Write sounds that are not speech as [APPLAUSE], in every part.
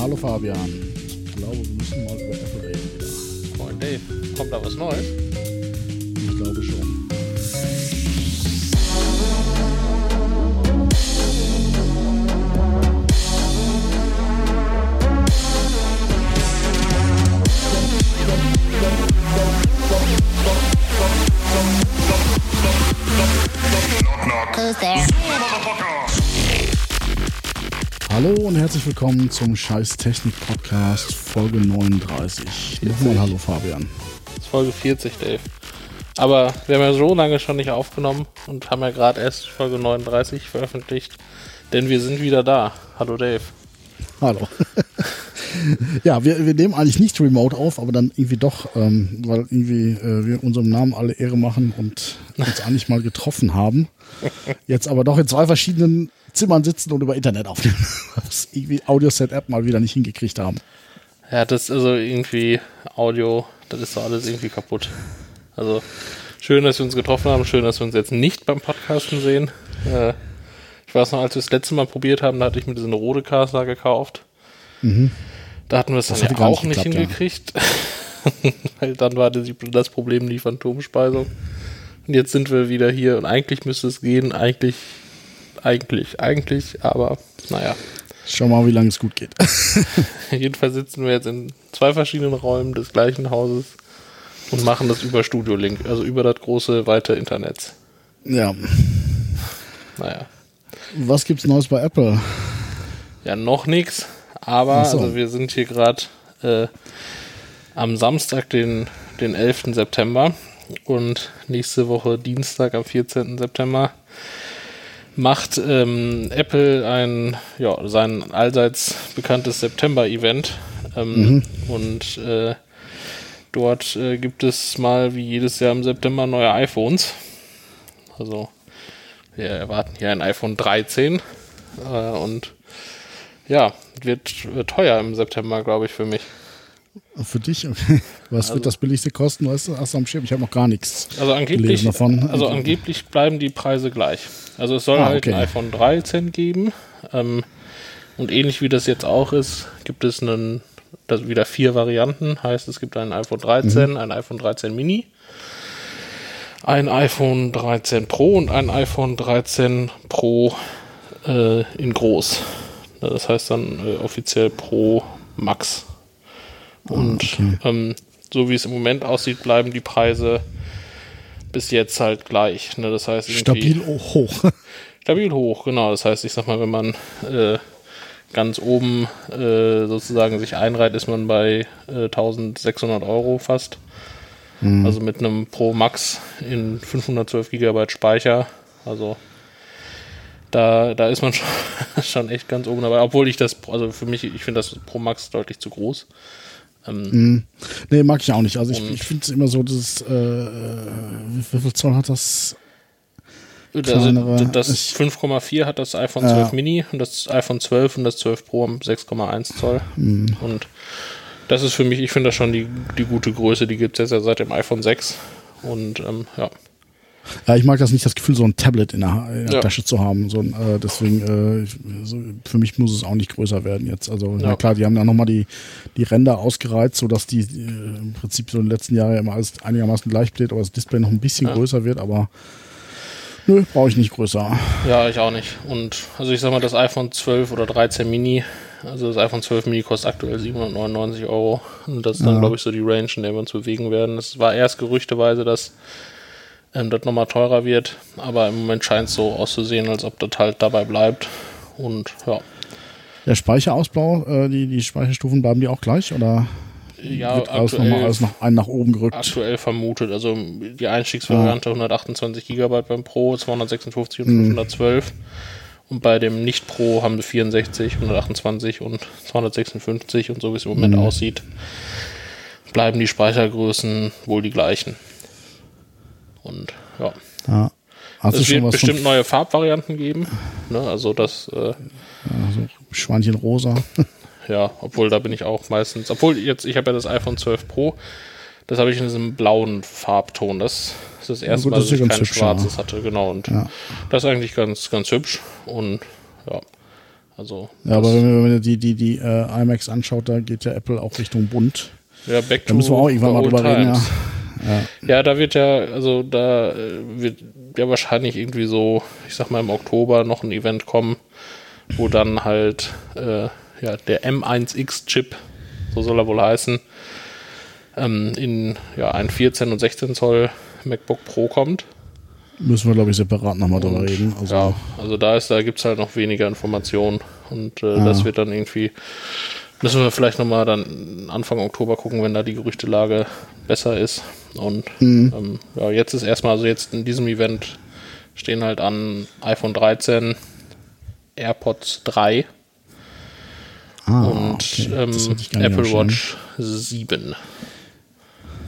Hallo Fabian. Ich glaube, wir müssen mal über Apple reden wieder. Moin Dave, kommt da was Neues? Ich glaube schon. Who's there? Hallo und herzlich willkommen zum Scheiß Technik Podcast Folge 39. Nochmal Hallo Fabian. Das ist Folge 40, Dave. Aber wir haben ja so lange schon nicht aufgenommen und haben ja gerade erst Folge 39 veröffentlicht. Denn wir sind wieder da. Hallo Dave. Hallo. [LAUGHS] ja, wir, wir nehmen eigentlich nicht remote auf, aber dann irgendwie doch, ähm, weil irgendwie äh, wir unserem Namen alle Ehre machen und uns [LAUGHS] eigentlich mal getroffen haben. Jetzt aber doch in zwei verschiedenen Zimmern sitzen und über Internet aufnehmen. [LAUGHS] Was irgendwie Audio-Set-App mal wieder nicht hingekriegt haben. Ja, das ist also irgendwie Audio, das ist doch alles irgendwie kaputt. Also schön, dass wir uns getroffen haben, schön, dass wir uns jetzt nicht beim Podcasten sehen. Äh, ich weiß noch, als wir das letzte Mal probiert haben, da hatte ich mir diese Rodecaster gekauft. Da hatten wir es dann ja auch nicht geklappt, ja. hingekriegt. [LAUGHS] Weil dann war das, das Problem die Phantomspeisung. Und jetzt sind wir wieder hier und eigentlich müsste es gehen, eigentlich, eigentlich, eigentlich, aber naja. Schau mal, wie lange es gut geht. [LAUGHS] Jedenfalls sitzen wir jetzt in zwei verschiedenen Räumen des gleichen Hauses und machen das über Studio Link, also über das große, weite Internet. ja. Naja. Was gibt's Neues bei Apple? Ja, noch nichts, aber so. also wir sind hier gerade äh, am Samstag, den, den 11. September und nächste Woche Dienstag am 14. September macht ähm, Apple ein, ja, sein allseits bekanntes September-Event ähm, und äh, dort äh, gibt es mal wie jedes Jahr im September neue iPhones. Also wir erwarten hier ein iPhone 13 äh, und ja, wird, wird teuer im September, glaube ich, für mich. Für dich? Okay. Was Also wird das billigste kosten? Weißt du, hast du am Schirm? Ich habe noch gar nichts. Also angeblich, davon. also angeblich bleiben die Preise gleich. Also es soll Ah, halt okay. ein iPhone 13 geben. Ähm, und ähnlich wie das jetzt auch ist, gibt es einen, das wieder vier Varianten. Heißt, es gibt ein iPhone 13, Mhm. ein iPhone 13 Mini, ein iPhone 13 Pro und ein iPhone 13 Pro äh, in groß. Das heißt dann äh, offiziell Pro Max. Und okay. ähm, so wie es im Moment aussieht, bleiben die Preise bis jetzt halt gleich. Ne? Das heißt Stabil hoch. [LAUGHS] stabil hoch, genau. Das heißt, ich sag mal, wenn man äh, ganz oben äh, sozusagen sich einreiht, ist man bei äh, 1600 Euro fast. Also mit einem Pro Max in 512 Gigabyte Speicher. Also da, da ist man schon, [LAUGHS] schon echt ganz oben dabei. Obwohl ich das, also für mich, ich finde das Pro Max deutlich zu groß. Nee, mag ich auch nicht. Also ich, ich finde es immer so, dass, äh, wie, viel Zoll hat das? Also Kleinere- das ich- 5,4 hat das iPhone 12 Mini und das iPhone 12 und das 12 Pro haben 6,1 Zoll. Mhm. Und das ist für mich, ich finde das schon die, die gute Größe, die gibt es jetzt ja seit dem iPhone 6. Und ähm, ja, Ja, ich mag das nicht, das Gefühl, so ein Tablet in der, in der Ja. Tasche zu haben. So äh, deswegen, äh, so, für mich muss es auch nicht größer werden jetzt. Also, Ja. na klar, die haben da nochmal die, die Ränder ausgereizt, sodass die äh, im Prinzip so in den letzten Jahren immer alles einigermaßen gleich bleibt, aber das Display noch ein bisschen Ja. größer wird, aber nö, brauche ich nicht größer. ja, ich auch nicht. Und also ich sag mal, das iPhone 12 oder 13 Mini, also das iPhone 12 Mini kostet aktuell 799 Euro. Und das ist dann, glaube ich, so die Range, in der wir uns bewegen werden. Es war erst gerüchteweise, dass ähm, das nochmal teurer wird, aber im Moment scheint es so auszusehen, als ob das halt dabei bleibt. Und ja. Der Speicherausbau, äh, die, die Speicherstufen bleiben die auch gleich oder Ja, wird alles aktuell, nochmal alles noch einen nach oben gerückt? aktuell vermutet. Also die Einstiegsvariante 128 GB beim Pro, 256 Mhm. und 512. Und bei dem Nicht-Pro haben wir 64, 128 und 256 und so wie es im Moment Mhm. aussieht, bleiben die Speichergrößen wohl die gleichen. Und ja. Ja. Du Es wird bestimmt neue Farbvarianten geben. Ne? Also das, äh, Schweinchen rosa? [LAUGHS] ja, obwohl da bin ich auch meistens, obwohl jetzt, ich habe ja das iPhone 12 Pro, das habe ich in diesem blauen Farbton. Das ist das erste gut, Mal, das dass ja ich kein hübsch, schwarzes ja. hatte, genau. Und Ja. das ist eigentlich ganz, ganz hübsch. Und ja. Also Ja, aber wenn man wenn man die, die, die äh, iMacs anschaut, da geht ja Apple auch Richtung bunt. ja, back Da müssen wir auch irgendwann mal drüber reden, ja. Times. Ja, da wird ja, also da äh, wird ja wahrscheinlich irgendwie so, ich sag mal im Oktober noch ein Event kommen, wo dann halt äh, ja, der M1X-Chip, so soll er wohl heißen, ähm, in ja, ein 14 und 16 Zoll MacBook Pro kommt. Müssen wir, glaube ich, separat nochmal drüber reden. Also, ja, also da ist, da gibt es halt noch weniger Informationen und äh, das wird dann irgendwie, müssen wir vielleicht nochmal dann Anfang Oktober gucken, wenn da die Gerüchtelage besser ist. Und ähm, ja, jetzt ist erstmal, also jetzt in diesem Event stehen halt an iPhone 13, AirPods 3 ah, und okay. ähm, Apple. Watch 7.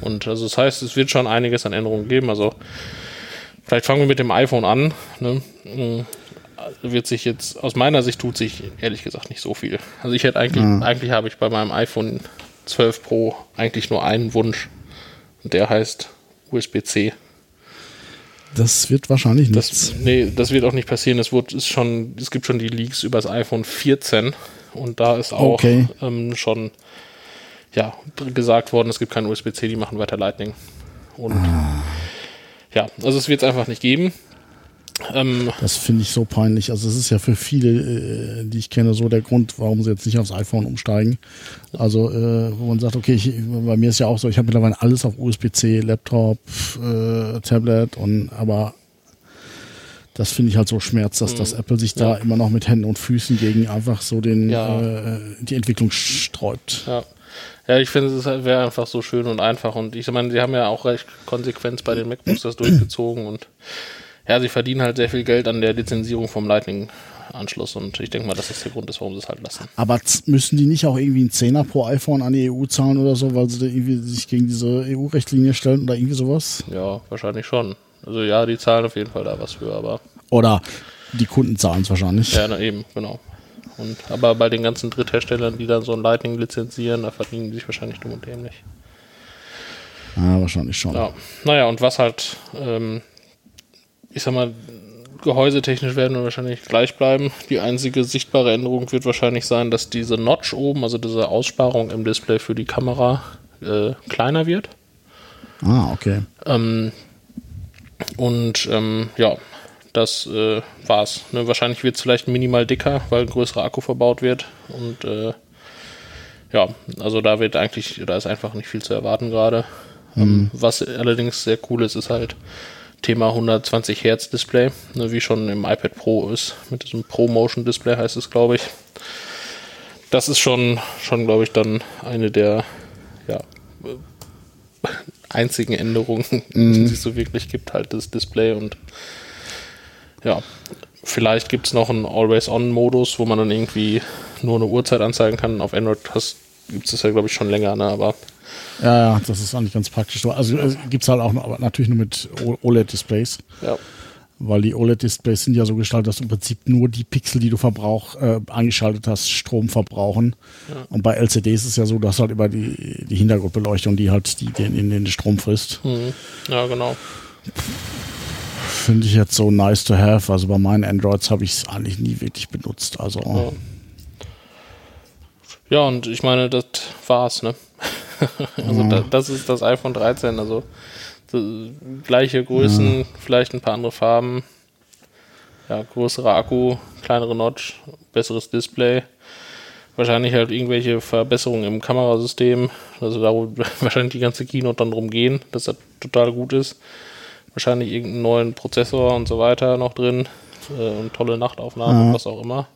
Und also das heißt, es wird schon einiges an Änderungen geben. Also vielleicht fangen wir mit dem iPhone an. Ne? Also Wird sich jetzt, aus meiner Sicht tut sich ehrlich gesagt nicht so viel. Also ich hätte eigentlich, eigentlich habe ich bei meinem iPhone 12 Pro eigentlich nur einen Wunsch. Und der heißt USB-C. Das wird wahrscheinlich nichts. Das, nee, das wird auch nicht passieren. Es, wird, ist schon, es gibt schon die Leaks über das iPhone 14 und da ist auch Okay. ähm, schon ja, gesagt worden, es gibt kein USB-C, die machen weiter Lightning. Und ja, also es wird es einfach nicht geben. Ähm, Das finde ich so peinlich. Also es ist ja für viele, äh, die ich kenne, so der Grund, warum sie jetzt nicht aufs iPhone umsteigen. Also äh, wo man sagt, okay, ich, bei mir ist ja auch so, ich habe mittlerweile alles auf USB-C, Laptop, äh, Tablet und aber das finde ich halt so schmerz, dass das Apple sich da immer noch mit Händen und Füßen gegen einfach so den Ja. äh, die Entwicklung sträubt. ja. Ja, ich finde, es wäre einfach so schön und einfach. Und ich meine, sie haben ja auch recht konsequent bei den MacBooks das durchgezogen und ja, sie verdienen halt sehr viel Geld an der Lizenzierung vom Lightning-Anschluss und ich denke mal, dass das der Grund ist, warum sie es halt lassen. Aber müssen die nicht auch irgendwie einen Zehner pro iPhone an die EU zahlen oder so, weil sie irgendwie sich gegen diese EU-Richtlinie stellen oder irgendwie sowas? Ja, wahrscheinlich schon. Also ja, die zahlen auf jeden Fall da was für, aber Oder die Kunden zahlen es wahrscheinlich. ja, na eben, genau. Und, aber bei den ganzen Drittherstellern, die dann so ein Lightning lizenzieren, da verdienen die sich wahrscheinlich dumm und dämlich. Ja, wahrscheinlich schon. Ja, naja, und was halt, ähm, ich sag mal, gehäusetechnisch werden wir wahrscheinlich gleich bleiben. Die einzige sichtbare Änderung wird wahrscheinlich sein, dass diese Notch oben, also diese Aussparung im Display für die Kamera, äh, kleiner wird. Ah, okay. Ähm, und ähm, ja, das äh, war's. Ne, wahrscheinlich wird es vielleicht minimal dicker, weil ein größerer Akku verbaut wird. Und äh, ja, also da wird eigentlich, da ist einfach nicht viel zu erwarten gerade. Ähm, was allerdings sehr cool ist, ist halt Thema 120 Hertz Display, ne, wie schon im iPad Pro ist. Mit diesem Pro Motion Display heißt es, glaube ich. Das ist schon, schon glaube ich, dann eine der ja, äh, einzigen Änderungen, [LAUGHS] die es so wirklich gibt, halt das Display und ja, vielleicht gibt es noch einen Always-On-Modus, wo man dann irgendwie nur eine Uhrzeit anzeigen kann. Auf Android gibt es das ja, glaube ich, schon länger, ne? aber Ja, ja, das ist eigentlich ganz praktisch. so. Also äh, gibt es halt auch noch, aber natürlich nur mit OLED-Displays, ja, weil die OLED-Displays sind ja so gestaltet, dass im Prinzip nur die Pixel, die du verbrauch, äh, eingeschaltet hast, Strom verbrauchen. Und bei LCDs ist es ja so, dass halt über die, die Hintergrundbeleuchtung, die halt die, den, in den Strom frisst. mhm. ja, genau. Finde ich jetzt so nice to have. Also bei meinen Androids habe ich es eigentlich nie wirklich benutzt. Also Ja. Ja, und ich meine, das war's, ne? [LAUGHS] also da, das ist das iPhone 13, also so, gleiche Größen, vielleicht ein paar andere Farben, ja, größerer Akku, kleinere Notch, besseres Display, wahrscheinlich halt irgendwelche Verbesserungen im Kamerasystem, also da wo [LAUGHS] wahrscheinlich die ganze Keynote dann drum gehen, dass das total gut ist. Wahrscheinlich irgendeinen neuen Prozessor und so weiter noch drin äh, und tolle Nachtaufnahmen und was auch immer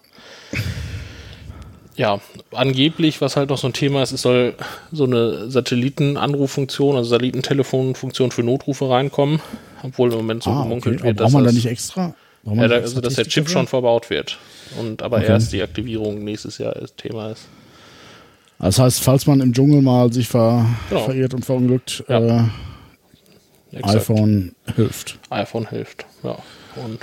ja, angeblich, was halt noch so ein Thema ist, es soll so eine Satellitenanruffunktion, also Satellitentelefonfunktion für Notrufe reinkommen, obwohl im Moment so ah, gemunkelt okay. Wird, braucht man da nicht extra? ja, da, also dass der Chip dafür? schon verbaut wird. Und aber Okay. erst die Aktivierung nächstes Jahr das Thema ist. Das heißt, falls man im Dschungel mal sich ver Genau. verirrt und verunglückt, Ja. äh, iPhone hilft. iPhone hilft. Ja. Und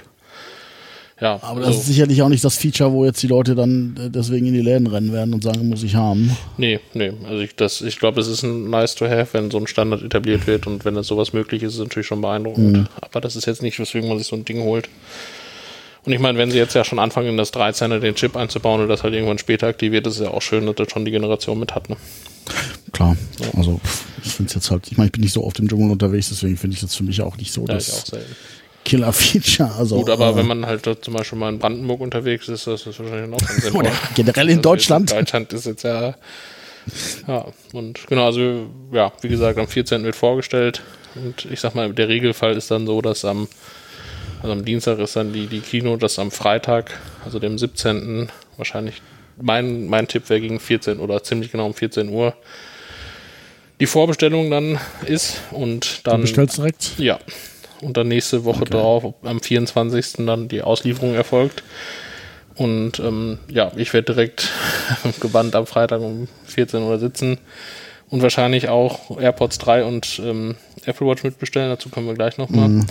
ja, Aber das also, ist sicherlich auch nicht das Feature, wo jetzt die Leute dann äh, deswegen in die Läden rennen werden und sagen, muss ich haben. nee, nee. Also ich, das, ich glaube, es ist ein nice to have, wenn so ein Standard etabliert wird und wenn das sowas möglich ist, ist es natürlich schon beeindruckend. Mhm. Aber das ist jetzt nicht, weswegen man sich so ein Ding holt. Und ich meine, wenn sie jetzt ja schon anfangen, in das 13er den Chip einzubauen und das halt irgendwann später aktiviert, ist es ja auch schön, dass das schon die Generation mit hat. Ne? Klar. Also pff, ich finde es jetzt halt, ich meine, ich bin nicht so oft im Dschungel unterwegs, deswegen finde ich das für mich auch nicht so Ja, ich das auch selten. Killer-Feature. Also, Gut, aber äh, wenn man halt zum Beispiel mal in Brandenburg unterwegs ist, das ist wahrscheinlich noch ein [LAUGHS] Oder generell in Deutschland. Deutschland ist jetzt ja. Ja, und genau, also ja, wie gesagt, am 14. wird vorgestellt. Und ich sag mal, der Regelfall ist dann so, dass am, also am Dienstag ist dann die, die Kino, dass am Freitag, also dem 17. wahrscheinlich, mein, mein Tipp wäre gegen 14 oder ziemlich genau um 14 Uhr die Vorbestellung dann ist und du dann bestellst direkt. ja. Und dann nächste Woche drauf, am 24. dann die Auslieferung erfolgt. Und ähm, ja, ich werde direkt [LAUGHS] gebannt am Freitag um 14 Uhr sitzen und wahrscheinlich auch AirPods 3 und ähm, Apple Watch mitbestellen. Dazu kommen wir gleich nochmal.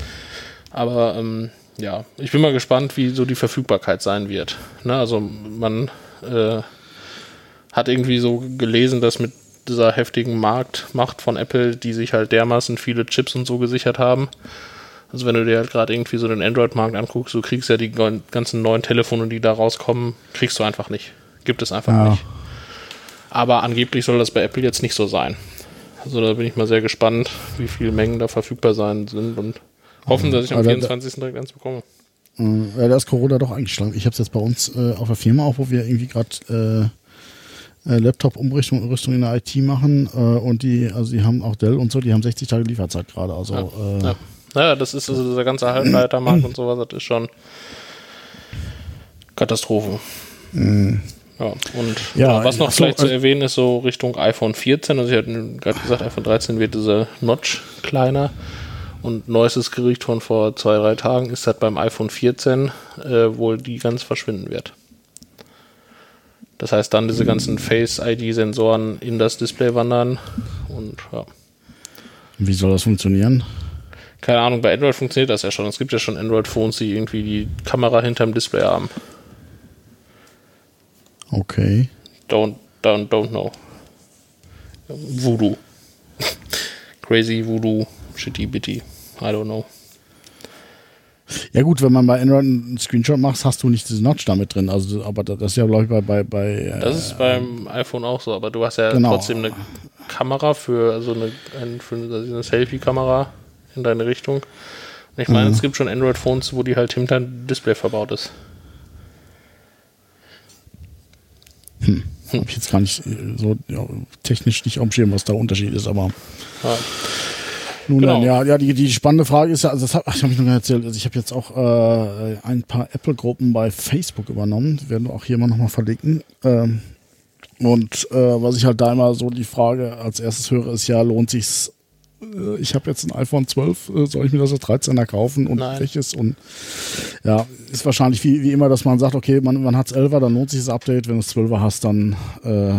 Aber ähm, ja, ich bin mal gespannt, wie so die Verfügbarkeit sein wird. Ne, also man äh, hat irgendwie so gelesen, dass mit dieser heftigen Marktmacht von Apple, die sich halt dermaßen viele Chips und so gesichert haben. Also wenn du dir halt gerade irgendwie so den Android-Markt anguckst, du kriegst ja die ganzen neuen Telefone, die da rauskommen, kriegst du einfach nicht. Gibt es einfach Ja. nicht. Aber angeblich soll das bei Apple jetzt nicht so sein. Also da bin ich mal sehr gespannt, wie viele Mengen da verfügbar sein sind und hoffen, dass ich am Aber da- 24. direkt eins bekomme. Äh, Ja, da ist Corona doch eingeschlagen. Ich habe es jetzt bei uns äh, auf der Firma auch, wo wir irgendwie gerade äh, äh, Laptop-Umrüstung Rüstung in der IT machen äh, und die, also die haben auch Dell und so, die haben 60 Tage Lieferzeit gerade. Also äh, Ja. Naja, das ist also dieser ganze Halbleitermarkt [CLEARS THROAT] und sowas, das ist schon Katastrophe. Ja, und Ja, was noch ach so, vielleicht zu äh, erwähnen ist, so Richtung iPhone 14, also ich hatte gerade gesagt, iPhone 13 wird dieser Notch kleiner und neuestes Gericht von vor zwei, drei Tagen ist, dass beim iPhone 14 äh, wohl die ganz verschwinden wird. Das heißt, dann diese ganzen Face-ID-Sensoren in das Display wandern und ja. wie soll das funktionieren? Keine Ahnung, bei Android funktioniert das ja schon. Es gibt ja schon Android-Phones, die irgendwie die Kamera hinterm Display haben. Okay. Don't, don't, don't know. Voodoo. [LAUGHS] Crazy Voodoo, Shitty Bitty. I don't know. Ja gut, wenn man bei Android einen Screenshot macht, hast du nicht diese Notch damit drin. Also, aber das ist ja, glaube ich, bei, bei, bei äh, Das ist beim iPhone auch so, aber du hast ja Genau. trotzdem eine Kamera für, also eine, ein, für eine Selfie-Kamera in deine Richtung. Und ich meine, es gibt schon Android-Phones, wo die halt hinter dem Display verbaut ist. hab ich jetzt gar nicht äh, so ja, technisch nicht dem Schirm, was da Unterschied ist, aber Ja. Nun Genau. dann, ja, ja, die, die spannende Frage ist ja, also das hab, ach, ich habe mich noch nicht erzählt, also ich habe jetzt auch äh, ein paar Apple-Gruppen bei Facebook übernommen, die werden wir auch hier mal nochmal verlinken. Ähm, und äh, was ich halt da immer so die Frage als erstes höre, ist ja, lohnt sich's? Äh, ich habe jetzt ein iPhone 12, äh, soll ich mir das als 13er kaufen und Nein. welches? Und ja, ist wahrscheinlich wie, wie immer, dass man sagt, okay, man, man hat's 11er, dann lohnt sich das Update, wenn du es 12er hast, dann äh,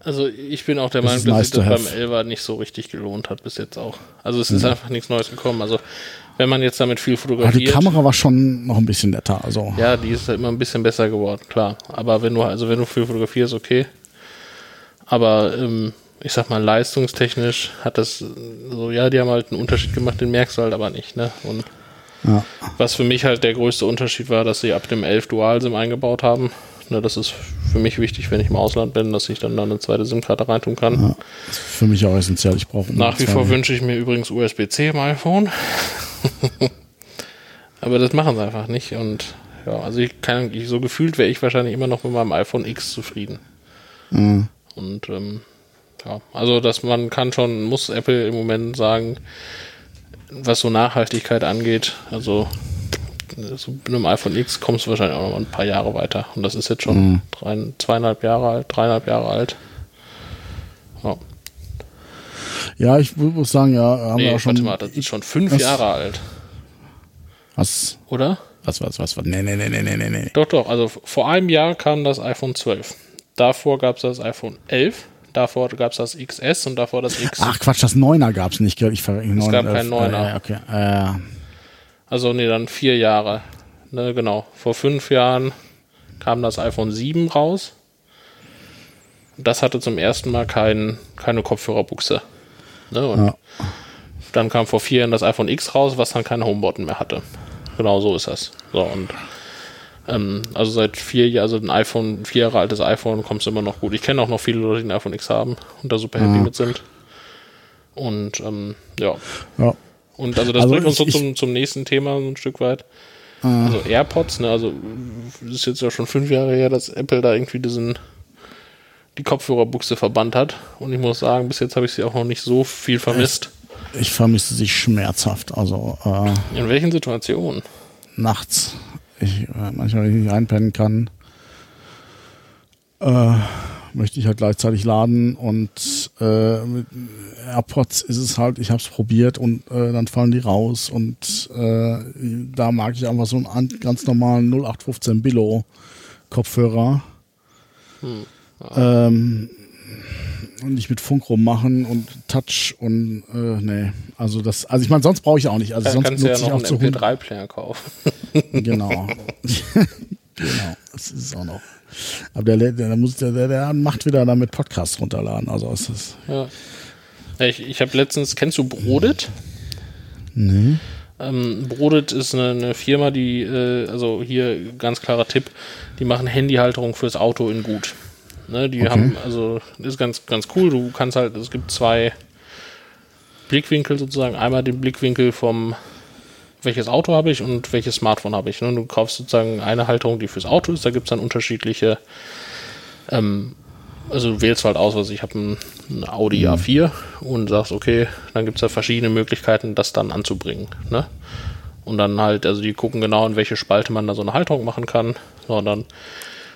Also ich bin auch der Meinung, dass nice sich das beim. 11er nicht so richtig gelohnt hat bis jetzt auch. Also es ist einfach nichts Neues gekommen. Also wenn man jetzt damit viel aber fotografiert. die Kamera war schon noch ein bisschen netter. Also Ja, die ist halt immer ein bisschen besser geworden, klar. Aber wenn du, also wenn du viel fotografierst, okay. Aber ähm, ich sag mal, leistungstechnisch hat das so, ja, die haben halt einen Unterschied gemacht, den merkst du halt aber nicht, ne? Und ja. was für mich halt der größte Unterschied war, dass sie ab dem 11 Dual-SIM eingebaut haben. Ne, das ist für mich wichtig, wenn ich im Ausland bin, dass ich dann da eine zweite SIM-Karte reintun kann. Ja, ist für mich auch essentiell. Ich brauche Nach wie vor wünsche ich mir übrigens USB-C im iPhone. [LAUGHS] Aber das machen sie einfach nicht. Und ja, also ich kann ich, so gefühlt wäre ich wahrscheinlich immer noch mit meinem iPhone X zufrieden. Mhm. Und ähm, ja, also dass man kann schon, muss Apple im Moment sagen, was so Nachhaltigkeit angeht, also so mit einem iPhone X kommst du wahrscheinlich auch noch ein paar Jahre weiter. Und das ist jetzt schon Mhm. drei, zweieinhalb Jahre alt, dreieinhalb Jahre alt. Ja. Ja, ich mu- muss sagen, ja, haben wir Nee, auch schon. warte mal, das ist schon fünf das- Jahre alt, Was, oder? was, was, was, was? Nee, nee, nee, nee, nee, nee. Doch, doch. Also vor einem Jahr kam das iPhone 12. Davor gab es das iPhone 11. Davor gab es das XS und davor das X. Ach Quatsch, das Neuner gab's nicht, gell? Ich verrechne Es gab keinen Neuner. Äh, okay. Äh, Also, nee, dann vier Jahre. Ne, genau. Vor fünf Jahren kam das iPhone 7 raus. Das hatte zum ersten Mal kein, keine Kopfhörerbuchse. Ne, und Ja. dann kam vor vier Jahren das iPhone X raus, was dann keinen Homebutton mehr hatte. Genau so ist das. So, und Ähm, also seit vier Jahren, also ein iPhone, vier Jahre altes iPhone, kommst du immer noch gut. Ich kenne auch noch viele Leute, die ein iPhone X haben und da super happy Ah. mit sind. Und ähm, ja. Ja. Und also das Also bringt uns so zum, zum nächsten Thema so ein Stück weit. Also AirPods, ne, also es ist jetzt ja schon fünf Jahre her, dass Apple da irgendwie diesen die Kopfhörerbuchse verbannt hat. Und ich muss sagen, bis jetzt habe ich sie auch noch nicht so viel vermisst. Ich vermisse sie schmerzhaft. Also äh, In welchen Situationen? nachts. Ich, äh, manchmal, wenn ich nicht einpennen kann, äh, möchte ich halt gleichzeitig laden und äh, mit AirPods ist es halt, ich habe es probiert und äh, dann fallen die raus und äh, da mag ich einfach so einen an- ganz normalen 0815 Billo Kopfhörer. Ähm, und nicht mit Funk rummachen und Touch und äh, nee, also das, also ich meine, sonst brauche ich auch nicht. Also Da sonst kannst du ja nutze ich noch auch einen zu 100 MP3-Player kaufen. [LAUGHS] Genau. [LAUGHS] genau, das ist es auch noch. Aber der, der, muss, der, der, macht wieder damit Podcast runterladen. Also ist das. Ja. Ja, Ich, ich habe letztens, kennst du Brodit? Nee. Ähm, Brodit ist eine, eine Firma, die, äh, also hier ganz klarer Tipp, die machen Handyhalterung fürs Auto in gut. Ne, die haben, also ist ganz, ganz cool. Du kannst halt, es gibt zwei Blickwinkel sozusagen. Einmal den Blickwinkel vom, welches Auto habe ich und welches Smartphone habe ich. Ne? Du kaufst sozusagen eine Halterung, die fürs Auto ist. Da gibt es dann unterschiedliche, ähm, also du wählst halt aus, was ich habe ein, ein Audi A4 und sagst, okay, dann gibt es da verschiedene Möglichkeiten, das dann anzubringen. Ne? Und dann halt, also die gucken genau, in welche Spalte man da so eine Halterung machen kann. So, und dann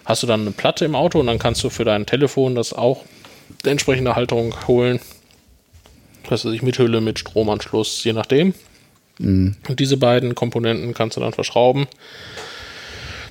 hast du dann eine Platte im Auto und dann kannst du für dein Telefon das auch die entsprechende Halterung holen. Was weiß ich, mit Hülle, mit Stromanschluss, je nachdem. Und diese beiden Komponenten kannst du dann verschrauben.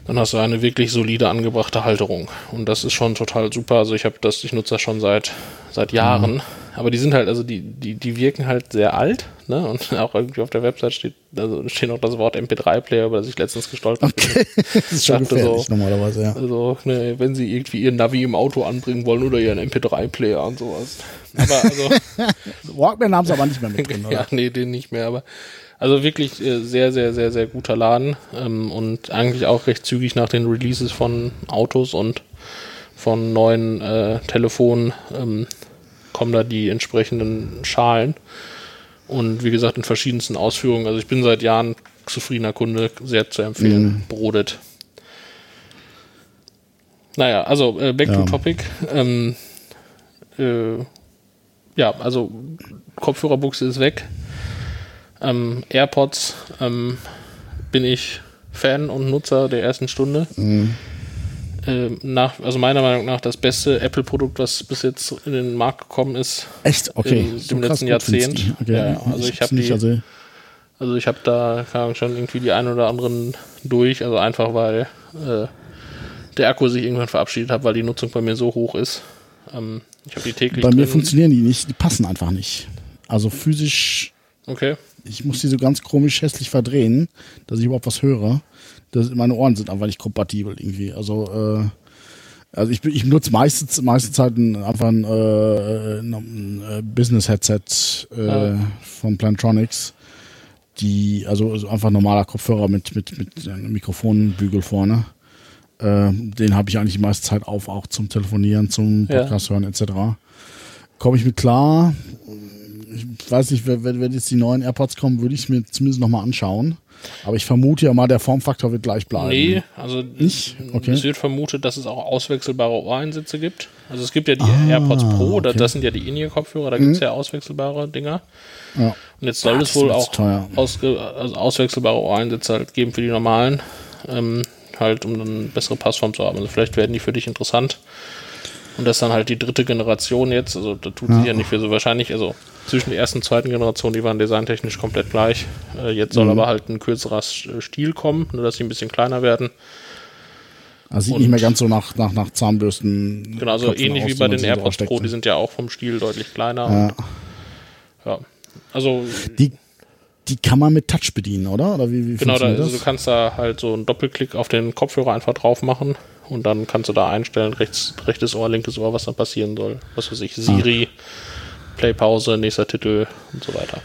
Dann hast du eine wirklich solide angebrachte Halterung. Und das ist schon total super. Also ich habe das, ich nutze das schon seit, seit Jahren. Aber die sind halt, also die, die, die wirken halt sehr alt, ne? Und [LAUGHS] auch irgendwie auf der Website steht, also steht noch das Wort MP3-Player, über das ich letztens gestolpert bin. Okay. [LAUGHS] das ist schon gefährlich so- normalerweise, ja. Also, ne, wenn sie irgendwie ihr Navi im Auto anbringen wollen oder ihren MP3-Player und sowas. Aber also, [LAUGHS] Walkman haben sie aber nicht mehr mit drin, oder? ja, nee, den nicht mehr, aber also wirklich äh, sehr, sehr, sehr, sehr guter Laden ähm, und eigentlich auch recht zügig nach den Releases von Autos und von neuen äh, Telefonen ähm, kommen da die entsprechenden Schalen. Und wie gesagt, in verschiedensten Ausführungen. Also ich bin seit Jahren zufriedener Kunde, sehr zu empfehlen. Brodet. Naja, also äh, back Ja. to topic. Ähm, äh, ja, also Kopfhörerbuchse ist weg. Ähm, AirPods ähm, bin ich Fan und Nutzer der ersten Stunde. Ähm, nach, also meiner Meinung nach das beste Apple-Produkt, was bis jetzt in den Markt gekommen ist. Echt? Okay. So krass letzten Jahrzehnt. Okay. Ja, also ich hab's hab nicht, die- also, Also ich habe da Ahnung, schon irgendwie die ein oder anderen durch, also einfach weil äh, der Akku sich irgendwann verabschiedet hat, weil die Nutzung bei mir so hoch ist. Ähm, ich habe die täglich bei mir drin. funktionieren die nicht, die passen einfach nicht. Also physisch, Okay. Ich muss die so ganz komisch hässlich verdrehen, dass ich überhaupt was höre. Das, meine Ohren sind einfach nicht kompatibel irgendwie. Also, äh, also ich, ich benutze meistens, meistens halt ein, einfach ein, äh, ein, äh, Business-Headset äh, Ah. von Plantronics. Die, also, also einfach normaler Kopfhörer mit, mit, mit einem Mikrofonbügel vorne. Äh, den habe ich eigentlich die meiste Zeit auf, auch zum Telefonieren, zum Ja. Podcast hören etc. Komme ich mit klar. Ich weiß nicht, wenn, wenn jetzt die neuen AirPods kommen, würde ich es mir zumindest nochmal anschauen. Aber ich vermute ja mal, der Formfaktor wird gleich bleiben. Nee, also Nicht? Okay. es wird vermutet, dass es auch auswechselbare Ohreinsätze gibt. Also es gibt ja die Ah, AirPods Pro, okay. Mhm. das sind ja die In-Ear-Kopfhörer, da gibt es ja auswechselbare Dinger. Ja. Und jetzt soll Ah, es wohl auch ausge, also auswechselbare Ohreinsätze halt geben für die normalen, ähm, halt um dann eine bessere Passform zu haben. Also vielleicht werden die für dich interessant. Und das ist dann halt die dritte Generation jetzt, also da tut sich ja nicht viel so wahrscheinlich, also zwischen der ersten und zweiten Generation, die waren designtechnisch komplett gleich. Äh, jetzt Mhm. soll aber halt ein kürzerer S- Stiel kommen, nur dass sie ein bisschen kleiner werden. Also sieht Und- nicht mehr ganz so nach, nach, nach Zahnbürsten. Genau, so Köpfen ähnlich aus, wie bei den AirPods. Pro, die sind ja auch vom Stiel deutlich kleiner. Ja. Und, ja. Also Die, die kann man mit Touch bedienen, oder? Oder wie, wie Genau, da, also du kannst da halt so einen Doppelklick auf den Kopfhörer einfach drauf machen und dann kannst du da einstellen, rechts, rechtes Ohr, linkes Ohr, was dann passieren soll. Was weiß ich, Siri, Playpause, nächster Titel und so weiter.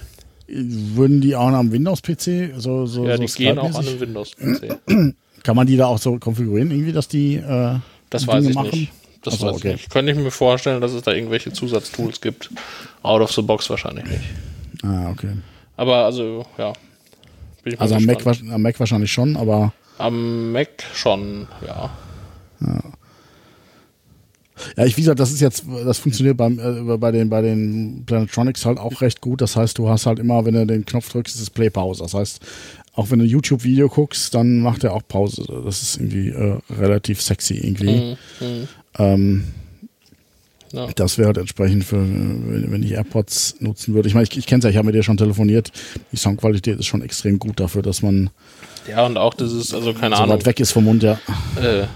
Würden die auch am Windows-PC so, so, Ja, so die gehen auch an einem Windows-PC. [CLEARS THROAT] Kann man die da auch so konfigurieren, irgendwie, dass die äh, Das Dinge weiß ich machen? nicht. Das Ach so, weiß okay. ich nicht. Könnte ich mir vorstellen, dass es da irgendwelche Zusatztools gibt. Out of the box wahrscheinlich nicht. Ah, okay. Aber also, ja. Also am Mac, am Mac wahrscheinlich schon, aber Am Mac schon, ja. ja, ich wie gesagt, das ist jetzt, das funktioniert beim, äh, bei den bei den Plantronics halt auch recht gut. Das heißt, du hast halt immer, wenn du den Knopf drückst, ist es Play Pause. Das heißt, auch wenn du ein YouTube-Video guckst, dann macht er auch Pause. Das ist irgendwie äh, relativ sexy irgendwie. Mhm. Ähm, Ja. Das wäre halt entsprechend für, wenn, wenn ich AirPods nutzen würde. Ich meine, ich, ich kenne es ja, ich habe mit dir schon telefoniert. Die Soundqualität ist schon extrem gut dafür, dass man Ja, und auch das ist, also keine so Ahnung. weit weg ist vom Mund, ja. äh,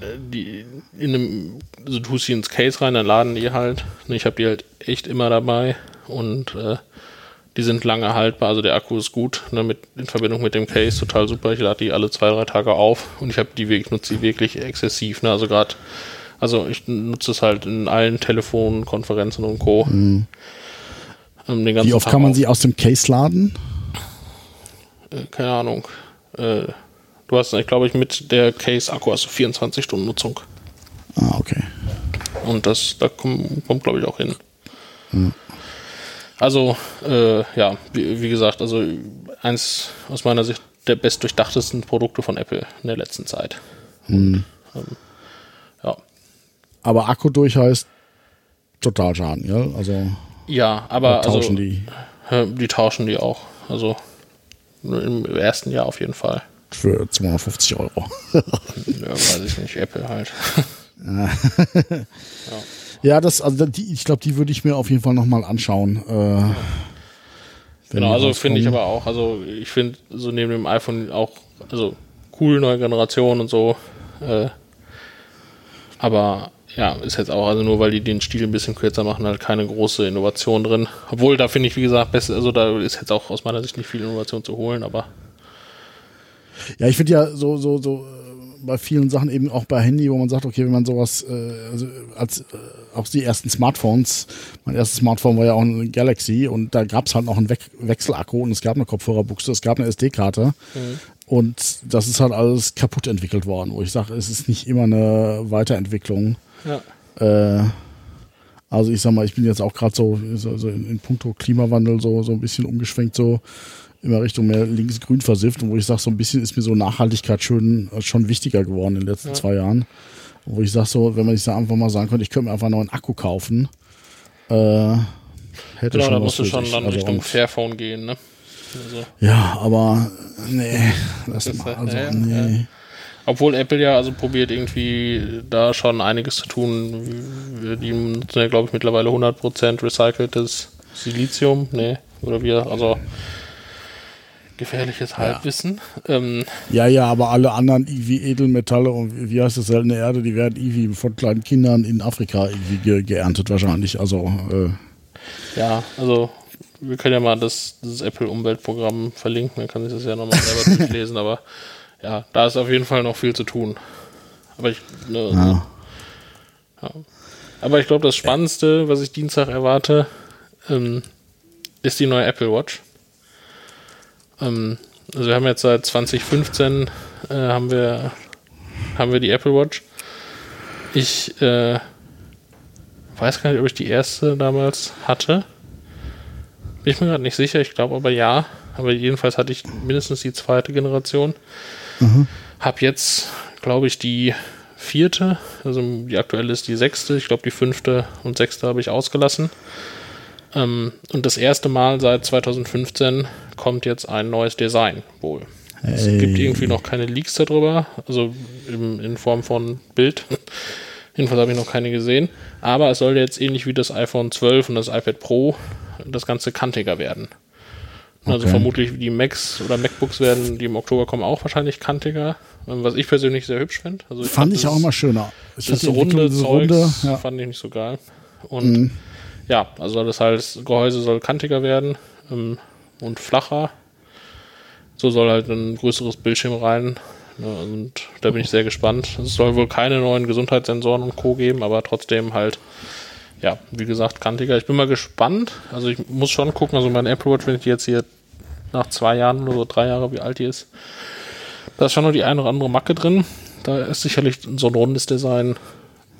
die in einem, also du tust sie ins Case rein, dann laden die halt. Ich habe die halt echt immer dabei und äh, die sind lange haltbar, also der Akku ist gut, ne, mit, in Verbindung mit dem Case, total super. Ich lade die alle zwei, drei Tage auf und ich habe die wirklich, nutze die wirklich exzessiv, ne, also gerade, also ich nutze es halt in allen Telefonen, Konferenzen und Co. Ähm, den ganzen Wie oft Tag kann man auf. sie aus dem Case laden? Äh, keine Ahnung. Äh, du hast, ich glaube, ich mit der Case-Akku hast du 24 Stunden Nutzung. Ah, okay. Und das, da kommt, kommt glaube ich, auch hin. Also, äh, ja, wie, wie gesagt, also eins aus meiner Sicht der bestdurchdachtesten Produkte von Apple in der letzten Zeit. Und, ähm, ja. Aber Akku durch heißt total Schaden, ja? Also Ja, aber tauschen also, die die tauschen die auch. Also im ersten Jahr auf jeden Fall. Für 250 Euro. Ja, weiß ich nicht, Apple halt. [LAUGHS] ja, das, also die, ich glaube, die würde ich mir auf jeden Fall nochmal anschauen. Äh, Genau, also finde ich aber auch, also ich finde so neben dem iPhone auch, also cool, neue Generation und so. Äh, aber ja, ist jetzt auch, also nur weil die den Stil ein bisschen kürzer machen, halt keine große Innovation drin. Obwohl, da finde ich, wie gesagt, besser, also da ist jetzt auch aus meiner Sicht nicht viel Innovation zu holen, aber Ja, ich finde ja so, so, so äh, bei vielen Sachen eben auch bei Handy, wo man sagt, okay, wenn man sowas, äh, also als äh, auch die ersten Smartphones, mein erstes Smartphone war ja auch ein Galaxy und da gab es halt noch einen We Wechselakku und es gab eine Kopfhörerbuchse, es gab eine SD-Karte und das ist halt alles kaputt entwickelt worden, wo ich sage, es ist nicht immer eine Weiterentwicklung. ja. Äh, also ich sag mal, ich bin jetzt auch gerade so, so, so in, in puncto Klimawandel so, so ein bisschen umgeschwenkt, so immer Richtung mehr links-grün versifft und wo ich sage, so ein bisschen ist mir so Nachhaltigkeit schon, schon wichtiger geworden in den letzten zwei Jahren. Und wo ich sage so, wenn man sich da einfach mal sagen könnte, ich könnte mir einfach einen neuen Akku kaufen, äh, hätte Genau, schon da musst du schon dann Also, Richtung Fairphone gehen, ne? Also, Ja, aber nee, das mal, äh, also ja, nee. Obwohl Apple ja also probiert irgendwie da schon einiges zu tun. Die nutzen ja, glaube ich, mittlerweile 100% recyceltes Silizium. Nee, oder wir, also gefährliches Halbwissen. Ähm, Ja, ja, aber alle anderen irgendwie Edelmetalle und wie- wie heißt das, seltene Erde, die werden irgendwie von kleinen Kindern in Afrika irgendwie ge geerntet wahrscheinlich. Also, äh, ja, also wir können ja mal das, das Apple-Umweltprogramm verlinken, dann kann sich das ja nochmal selber [LAUGHS] durchlesen, aber ja, da ist auf jeden Fall noch viel zu tun. Aber ich, ne, also, ja. Ja. Aber ich glaube, das Spannendste, was ich Dienstag erwarte, ähm, ist die neue Apple Watch. Ähm, also wir haben jetzt seit 2015 äh, haben wir haben wir die Apple Watch. Ich äh, weiß gar nicht, ob ich die erste damals hatte. Bin ich mir gerade nicht sicher. Ich glaube aber ja. Aber jedenfalls hatte ich mindestens die zweite Generation. Hab jetzt, glaube ich, die vierte. Also die aktuelle ist die sechste. Ich glaube, die fünfte und sechste habe ich ausgelassen. Ähm, und das erste Mal seit 2015 kommt jetzt ein neues Design wohl. Es Hey. gibt irgendwie noch keine Leaks darüber, also im, in Form von Bild. [LAUGHS] Jedenfalls habe ich noch keine gesehen. Aber es soll jetzt ähnlich wie das iPhone 12 und das iPad Pro das Ganze kantiger werden. Also Okay. vermutlich die Macs oder MacBooks werden, die im Oktober kommen, auch wahrscheinlich kantiger. Ähm, Was ich persönlich sehr hübsch finde. Also Fand ich auch immer schöner. Ich das runde Zeugs Runde, ja. Mhm. fand ich nicht so geil. Und ja, also das heißt, Gehäuse soll kantiger werden ähm, und flacher. So soll halt ein größeres Bildschirm rein. Ne, und da bin ich sehr gespannt. Es soll wohl keine neuen Gesundheitssensoren und Co. geben, aber trotzdem halt, ja, wie gesagt, kantiger. Ich bin mal gespannt. Also ich muss schon gucken, also meine Apple Watch, wenn ich die jetzt hier nach zwei Jahren oder so drei Jahre, wie alt die ist, Da ist schon noch die eine oder andere Macke drin. Da ist sicherlich so ein rundes Design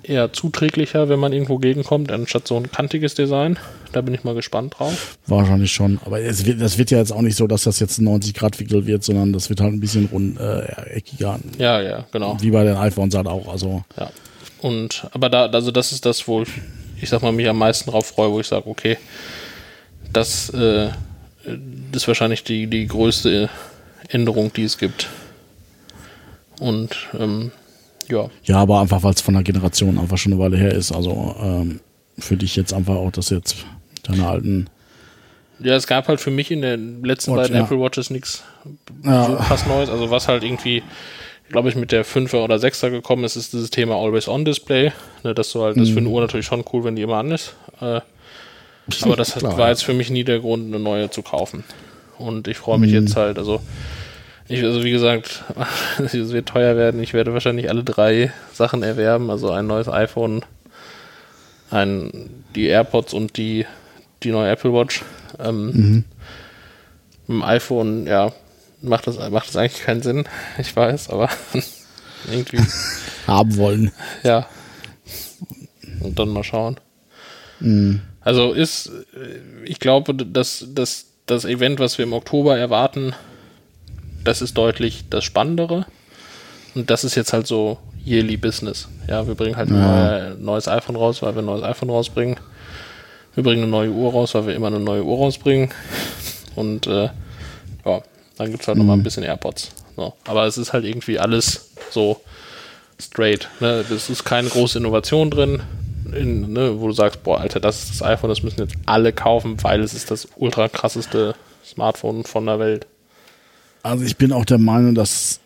eher zuträglicher, wenn man irgendwo gegenkommt, anstatt so ein kantiges Design. Da bin ich mal gespannt drauf. Wahrscheinlich schon. Aber es wird, das wird ja jetzt auch nicht so, dass das jetzt ein 90-Grad-Wickel wird, sondern das wird halt ein bisschen rund, äh, eckiger. Ja, ja, genau. Wie bei den iPhones halt auch. Also, Ja. Und, aber da, also das ist das, wo ich, ich sag mal, mich am meisten drauf freue, wo ich sage, okay, das, äh, ist wahrscheinlich die, die größte Änderung, die es gibt. Und, ähm, ja, ja, aber einfach, weil es von der Generation einfach schon eine Weile her ist. Also ähm, für dich jetzt einfach auch, dass jetzt deine alten. Ja, es gab halt für mich in den letzten Watch, beiden ja. Apple Watches nichts Ja. krass Neues. Also was halt irgendwie, glaube ich, mit der 5er oder 6er gekommen ist, ist dieses Thema Always-On-Display. Ne, dass du halt, das ist für eine Uhr natürlich schon cool, wenn die immer an ist. Äh, aber das Klar, war jetzt für mich nie der Grund, eine neue zu kaufen. Und ich freue mich jetzt halt, also, ich, also wie gesagt, [LAUGHS] es wird teuer werden. Ich werde wahrscheinlich alle drei Sachen erwerben. Also ein neues iPhone, ein, die AirPods und die, die neue Apple Watch. Ähm, Mit dem iPhone, ja, macht das, macht das eigentlich keinen Sinn. [LAUGHS] Ich weiß, aber [LAUGHS] irgendwie, haben wollen. ja. Und dann mal schauen. Also ist, ich glaube, dass, dass das Event, was wir im Oktober erwarten, das ist deutlich das Spannendere. Und das ist jetzt halt so yearly Business. Ja, wir bringen halt ein Ja. neue, neues iPhone raus, weil wir ein neues iPhone rausbringen. Wir bringen eine neue Uhr raus, weil wir immer eine neue Uhr rausbringen. Und äh, ja, dann gibt es halt noch nochmal ein bisschen AirPods. So. Aber es ist halt irgendwie alles so straight. Ne? Es ist keine große Innovation drin, in, ne? wo du sagst, boah, Alter, das ist das iPhone, das müssen jetzt alle kaufen, weil es ist das ultra krasseste Smartphone von der Welt. Also ich bin auch der Meinung, dass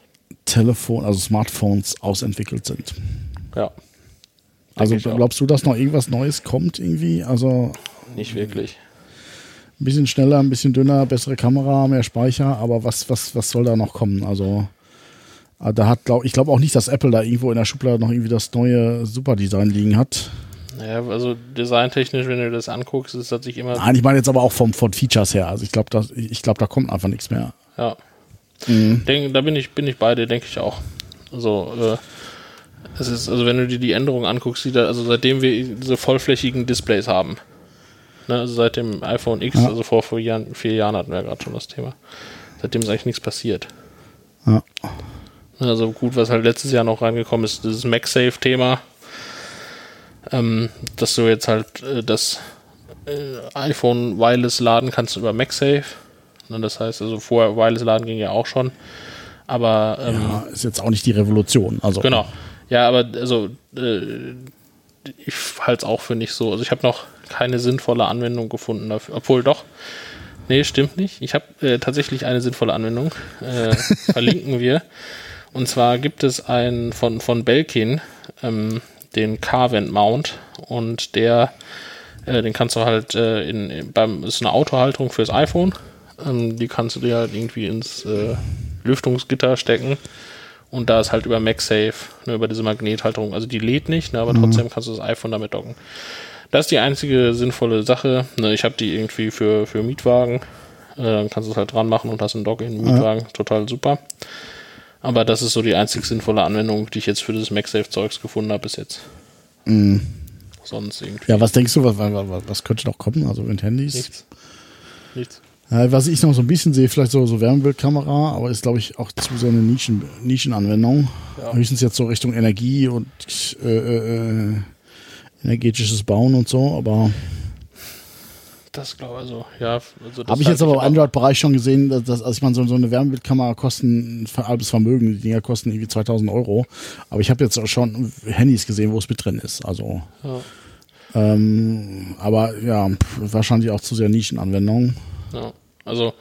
Telefon, also Smartphones ausentwickelt sind. Ja. Also glaubst du, dass noch irgendwas Neues kommt irgendwie? Also Nicht wirklich. ein bisschen schneller, ein bisschen dünner, bessere Kamera, mehr Speicher, aber was, was, was soll da noch kommen? Also äh, da hat, glaub, ich glaube auch nicht, dass Apple da irgendwo in der Schublade noch irgendwie das neue Superdesign liegen hat. Ja, also designtechnisch, wenn du das anguckst, ist das sich immer. Nein, ich meine jetzt aber auch vom, von Features her. Also ich glaube, glaube, da kommt einfach nichts mehr. Ja. Denk, da bin ich, bin ich bei dir, denke ich auch. Also, äh, es ist, also wenn du dir die Änderungen anguckst, die da, also seitdem wir diese vollflächigen Displays haben, ne, also seit dem iPhone X, Ja. also vor vier Jahren, vier Jahren hatten wir gerade schon das Thema, seitdem ist eigentlich nichts passiert. Ja. Also gut, was halt letztes Jahr noch reingekommen ist, dieses MagSafe-Thema, ähm, dass du jetzt halt äh, das äh, iPhone Wireless laden kannst über MagSafe. Ne, das heißt, also vorher Wireless laden ging ja auch schon. Aber ähm, Ja, ist jetzt auch nicht die Revolution. Also Genau. Ja, aber also äh, ich halte es auch für nicht so. Also ich habe noch keine sinnvolle Anwendung gefunden dafür. Obwohl doch. Nee, stimmt nicht. Ich habe äh, tatsächlich eine sinnvolle Anwendung. Äh, [LAUGHS] verlinken wir. Und zwar gibt es einen von, von Belkin, ähm, den Carvent Mount. Und der, äh, den kannst du halt äh, in, in, beim, ist eine Autohalterung fürs iPhone. Ähm, die kannst du dir halt irgendwie ins äh, Lüftungsgitter stecken. Und da ist halt über MagSafe, ne, über diese Magnethalterung, also die lädt nicht, ne, aber trotzdem kannst du das iPhone damit docken. Das ist die einzige sinnvolle Sache. Ne, ich habe die irgendwie für, für Mietwagen. Äh, dann kannst du es halt dran machen und hast einen Dock in den Mietwagen. Total super. Aber das ist so die einzig sinnvolle Anwendung, die ich jetzt für das MagSafe-Zeugs gefunden habe bis jetzt. Sonst irgendwie Ja, was denkst du, was, was, was könnte noch kommen? Also mit Handys? nichts. Nichts. Ja, was ich noch so ein bisschen sehe, vielleicht so, so Wärmebildkamera, aber ist, glaube ich, auch zu so eine Nischen, Nischenanwendung. Ja. Höchstens jetzt so Richtung Energie und äh, äh, energetisches Bauen und so, aber Das glaube ich also, ja. Also habe ich jetzt aber im Android-Bereich schon gesehen, dass, dass also ich meine, so, so eine Wärmebildkamera kosten ein halbes Vermögen, die Dinger kosten irgendwie 2000 Euro, aber ich habe jetzt auch schon Handys gesehen, wo es mit drin ist, also Ja. ähm, aber ja, wahrscheinlich auch zu sehr Nischenanwendung. Ja, also,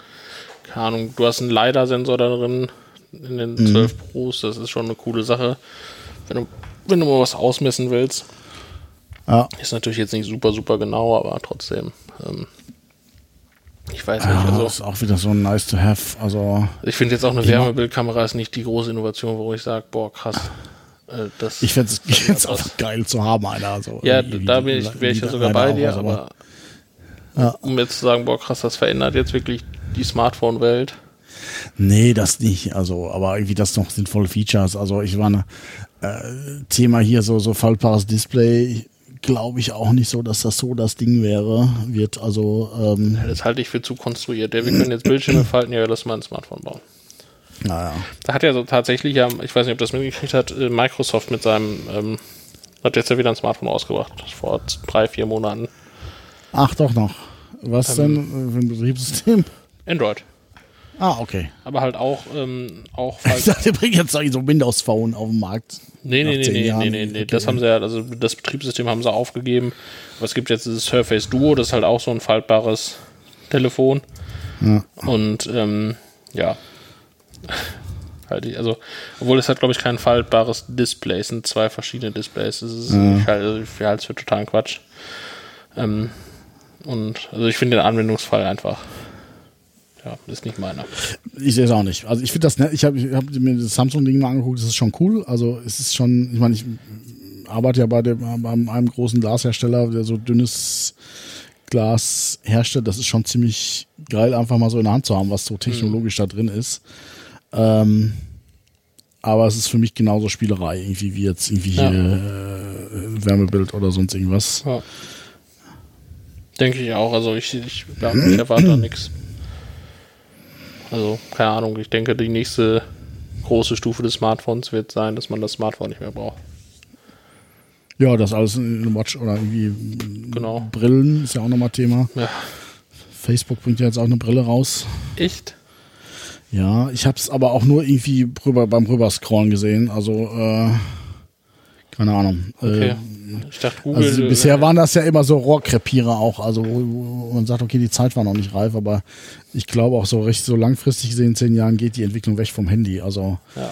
keine Ahnung, du hast einen LiDAR-Sensor da drin in den Mhm. 12 Pros, das ist schon eine coole Sache. Wenn du, wenn du mal was ausmessen willst, Ja, ist natürlich jetzt nicht super, super genau, aber trotzdem, ähm, ich weiß nicht, ja also, ist auch wieder so ein nice to have, also ich finde jetzt auch eine Wärmebildkamera ist nicht die große Innovation, wo ich sage, boah, krass, äh, das Ich fände es jetzt auch geil zu haben, einer. Also Ja, da wäre ich ja sogar bei dir, also, aber Ja. um jetzt zu sagen, boah, krass, das verändert jetzt wirklich die Smartphone-Welt. Nee, das nicht. Also, aber irgendwie das noch sinnvolle Features. Also ich war ne, äh, Thema hier so so faltbares Display. Glaube ich auch nicht so, dass das so das Ding wäre. Wird also ähm, Das halte ich für zu konstruiert. Ja, wir können jetzt Bildschirme [CLEARS THROAT] falten, ja, lass mal ein Smartphone bauen. naja. Da hat ja so tatsächlich, ja, ich weiß nicht, ob das mitgekriegt hat, äh, Microsoft mit seinem, ähm, hat jetzt ja wieder ein Smartphone ausgebracht, vor drei, vier Monaten. Ach doch noch. Was Ähm. denn für ein Betriebssystem? Android. Ah, okay. Aber halt auch, ähm, auch [LAUGHS] Ich falls. dachte, ihr bringt jetzt so ein Windows Phone auf den Markt. Nee, nee, nee, nee, Jahren. nee, nee, nee. Okay. Das haben sie ja, also das Betriebssystem haben sie aufgegeben. Aber es gibt jetzt dieses Surface Duo, das ist halt auch so ein faltbares Telefon. Ja. Und ähm, ja. [LAUGHS] halt, also, obwohl es hat, glaube ich, kein faltbares Display, es sind zwei verschiedene Displays. Das ist, ich halte also, ich halte es für totalen Quatsch. Ähm, und also ich finde den Anwendungsfall einfach. Ja, ist nicht meiner. Ich sehe es auch nicht. Also ich finde das nett. Ich habe hab mir das Samsung-Ding mal angeguckt, das ist schon cool. Also es ist schon, ich meine, ich arbeite ja bei, dem, bei einem großen Glashersteller, der so dünnes Glas herstellt. Das ist schon ziemlich geil, einfach mal so in der Hand zu haben, was so technologisch da drin ist. Ähm, aber es ist für mich genauso Spielerei, irgendwie wie jetzt irgendwie Ja. hier äh, Wärmebild oder sonst irgendwas. Ja. Denke ich auch. Also ich, ich, ja, ich erwarte da nichts. Also, keine Ahnung, ich denke, die nächste große Stufe des Smartphones wird sein, dass man das Smartphone nicht mehr braucht. Ja, das alles in eine Watch oder irgendwie Genau. Brillen ist ja auch nochmal Thema. Ja. Facebook bringt ja jetzt auch eine Brille raus. Echt? Ja, ich habe es aber auch nur irgendwie rüber, beim Rüberscrollen gesehen. Also, äh, keine Ahnung. Okay. Äh, Ich dachte, Google. also bisher waren das ja immer so Rohrkrepierer auch. Also man sagt, okay, die Zeit war noch nicht reif, aber ich glaube auch so recht so langfristig gesehen, in zehn Jahren geht die Entwicklung weg vom Handy. Also Ja.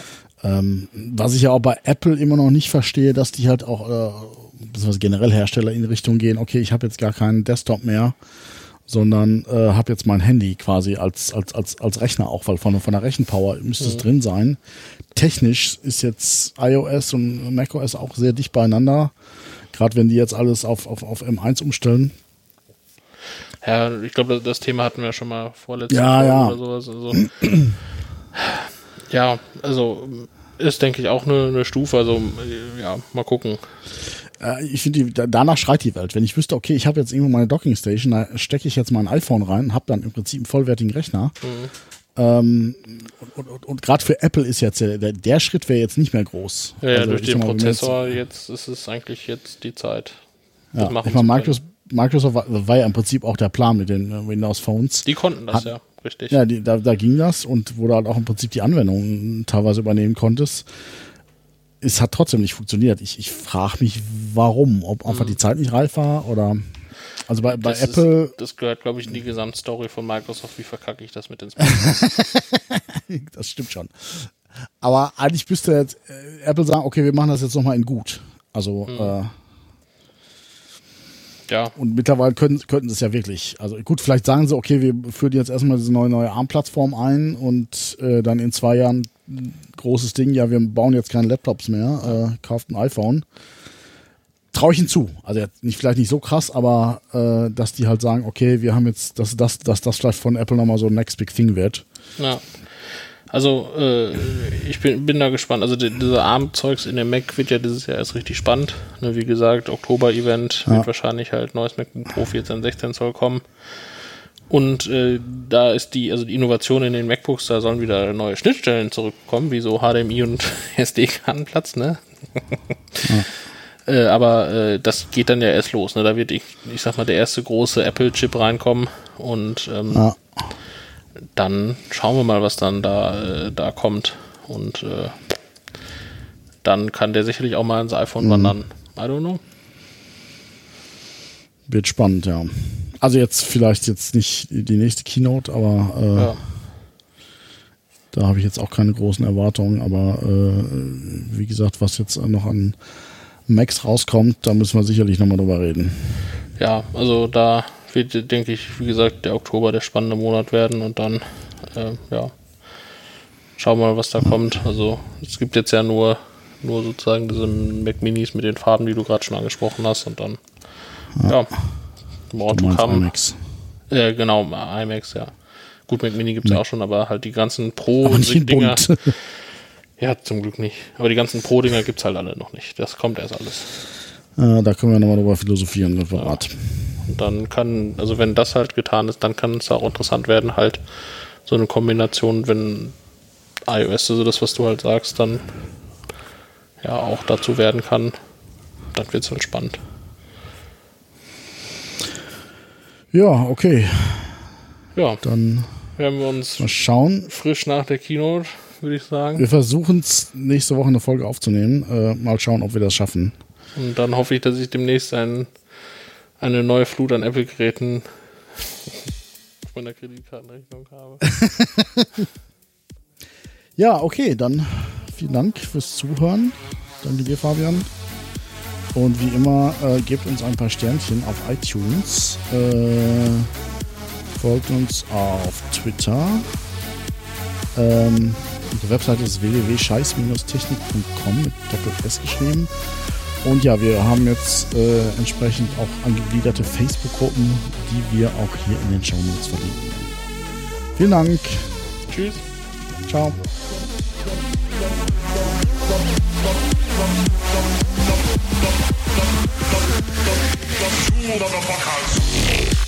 ähm, was ich ja auch bei Apple immer noch nicht verstehe, dass die halt auch, äh, generell Hersteller in Richtung gehen, okay, ich habe jetzt gar keinen Desktop mehr, sondern äh, habe jetzt mein Handy quasi als, als, als, als Rechner auch, weil von, von der Rechenpower müsste es drin sein. Technisch ist jetzt iOS und macOS auch sehr dicht beieinander. Gerade wenn die jetzt alles auf, auf, auf M1 umstellen. ja, ich glaube, das, Thema hatten wir schon mal vorletztes Ja, ja. oder sowas. Also, ja, also ist, denke ich, auch eine, eine Stufe. Also, ja, mal gucken. Äh, ich finde, danach schreit die Welt. Wenn ich wüsste, okay, ich habe jetzt irgendwo meine Dockingstation, da stecke ich jetzt mein iPhone rein, habe dann im Prinzip einen vollwertigen Rechner. Ähm, und und, und gerade für Apple ist jetzt der, der, Schritt wäre jetzt nicht mehr groß. Ja, Also, durch den mal, Prozessor jetzt ist es eigentlich jetzt die Zeit. Ja, ich meine. Microsoft, Microsoft war, war ja im Prinzip auch der Plan mit den äh, Windows Phones. Die konnten das Hat- ja, richtig. Ja, die, da, da ging das und wo du halt auch im Prinzip die Anwendung teilweise übernehmen konntest. Es hat trotzdem nicht funktioniert. Ich, ich frage mich, warum. Ob einfach die Zeit nicht reif war oder. Also bei, bei Mhm. das Apple, Ist, das gehört, glaube ich, in die Gesamtstory von Microsoft. Wie verkacke ich das mit Smartphones? [LAUGHS] das stimmt schon. Aber eigentlich müsste jetzt äh, Apple sagen, okay, wir machen das jetzt nochmal in gut. Also, Mhm. äh, ja, und mittlerweile können, könnten sie es ja wirklich. Also gut, vielleicht sagen sie, okay, wir führen jetzt erstmal diese neue, neue ARM-Plattform ein und äh, dann in zwei Jahren großes Ding, ja, wir bauen jetzt keine Laptops mehr, äh, kauft ein iPhone. Traue ich ihnen zu. Also nicht, vielleicht nicht so krass, aber äh, dass die halt sagen, okay, wir haben jetzt, dass das, dass das vielleicht von Apple nochmal so ein Next Big Thing wird. ja. Also, äh, ich bin, bin da gespannt. Also, die, diese ARM-Zeugs in dem Mac wird ja dieses Jahr erst richtig spannend. Ne, wie gesagt, Oktober-Event Ja. wird wahrscheinlich halt neues MacBook Pro 14, 16 Zoll kommen. Und äh, da ist die, also die Innovation in den MacBooks, da sollen wieder neue Schnittstellen zurückkommen, wie so HDMI und [LAUGHS] SD-Kartenplatz, ne? Äh, aber äh, das geht dann ja erst los. Ne? Da wird, ich, ich sag mal, der erste große Apple-Chip reinkommen und ähm, Ja. dann schauen wir mal, was dann da, äh, da kommt. Und äh, dann kann der sicherlich auch mal ins iPhone wandern. I don't know. Wird spannend, ja. Also jetzt vielleicht jetzt nicht die nächste Keynote, aber äh, Ja. Da habe ich jetzt auch keine großen Erwartungen, aber äh, wie gesagt, was jetzt noch an Max rauskommt, da müssen wir sicherlich nochmal drüber reden. ja, also da wird, denke ich, wie gesagt, der Oktober der spannende Monat werden und dann, äh, ja, schauen wir mal, was da kommt. Also es gibt jetzt ja nur, nur sozusagen diese Mac Minis mit den Farben, die du gerade schon angesprochen hast und dann, ja, more Du to meinst come. IMAX. Äh, genau, IMAX, ja. Gut, Mac Mini gibt's ja auch schon, aber halt die ganzen Pro Aber nicht in Dinger. bunt. [LAUGHS] Ja, zum Glück nicht. Aber die ganzen Pro Dinger gibt's halt alle noch nicht. Das kommt erst alles. äh, da können wir nochmal drüber philosophieren, separat. Und dann kann, also wenn das halt getan ist, dann kann es auch interessant werden, halt so eine Kombination, wenn iOS, also das, was du halt sagst, dann ja auch dazu werden kann, dann wird's halt spannend. Ja, okay. Ja, Dann werden wir uns mal schauen. frisch nach der Keynote, würde ich sagen. Wir versuchen es nächste Woche eine Folge aufzunehmen. Äh, mal schauen, ob wir das schaffen. Und dann hoffe ich, dass ich demnächst ein, eine neue Flut an Apple-Geräten auf meiner Kreditkartenrechnung habe. [LAUGHS] Ja, okay, dann vielen Dank fürs Zuhören. Danke dir, Fabian. Und wie immer, äh, gebt uns ein paar Sternchen auf iTunes. Äh, folgt uns auf Twitter. Ähm, unsere Webseite ist www.scheiß-technik.com mit Doppel-S geschrieben. Und ja, wir haben jetzt äh, entsprechend auch angegliederte Facebook-Gruppen, die wir auch hier in den Show Notes verlinken. Vielen Dank. Tschüss. Ciao. Two é motherfuckers.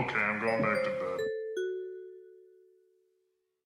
Okay, I'm going back to bed.